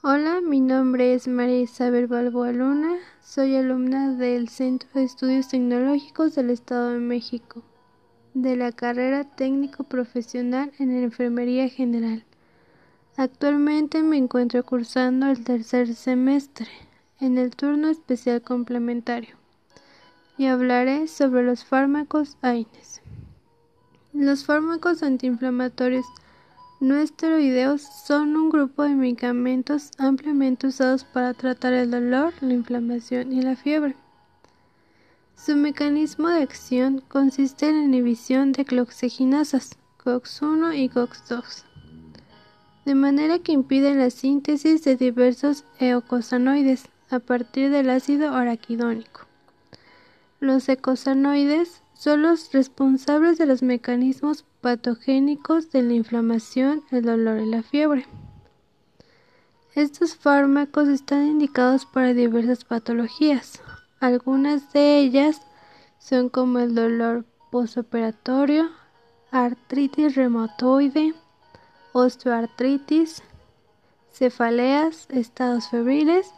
Hola, mi nombre es María Isabel Balboa Luna, soy alumna del Centro de Estudios Tecnológicos del Estado de México, de la carrera técnico profesional en Enfermería General. Actualmente me encuentro cursando el tercer semestre en el turno especial complementario y hablaré sobre los fármacos AINES. Los fármacos antiinflamatorios no esteroideos son un grupo de medicamentos ampliamente usados para tratar el dolor, la inflamación y la fiebre. Su mecanismo de acción consiste en la inhibición de cloxeginasas COX-1 y COX-2, de manera que impiden la síntesis de diversos eocosanoides a partir del ácido araquidónico. Los ecosanoides son los responsables de los mecanismos patogénicos de la inflamación, el dolor y la fiebre. Estos fármacos están indicados para diversas patologías. Algunas de ellas son como el dolor postoperatorio, artritis reumatoide, osteoartritis, cefaleas, estados febriles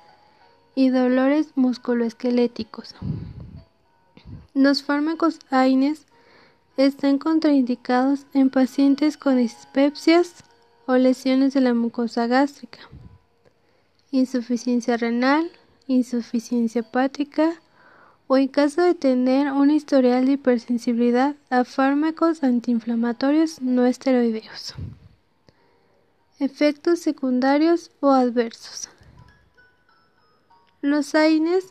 y dolores musculoesqueléticos. Los fármacos AINES están contraindicados en pacientes con dispepsias o lesiones de la mucosa gástrica, insuficiencia renal, insuficiencia hepática o en caso de tener un historial de hipersensibilidad a fármacos antiinflamatorios no esteroideos. Efectos secundarios o adversos. Los AINES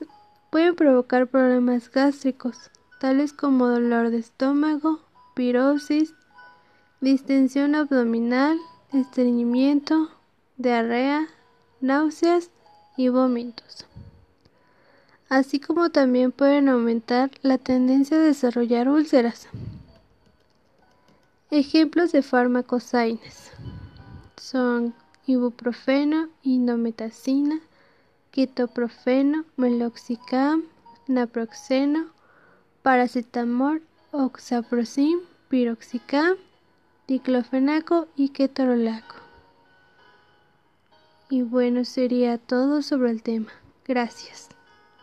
pueden provocar problemas gástricos, tales como dolor de estómago, pirosis, distensión abdominal, estreñimiento, diarrea, náuseas y vómitos. Así como también pueden aumentar la tendencia a desarrollar úlceras. Ejemplos de fármacos AINES son ibuprofeno, indometacina, ketoprofeno, meloxicam, naproxeno, paracetamol, oxaprocin, piroxicam, diclofenaco y ketorolaco. Y bueno, sería todo sobre el tema. Gracias.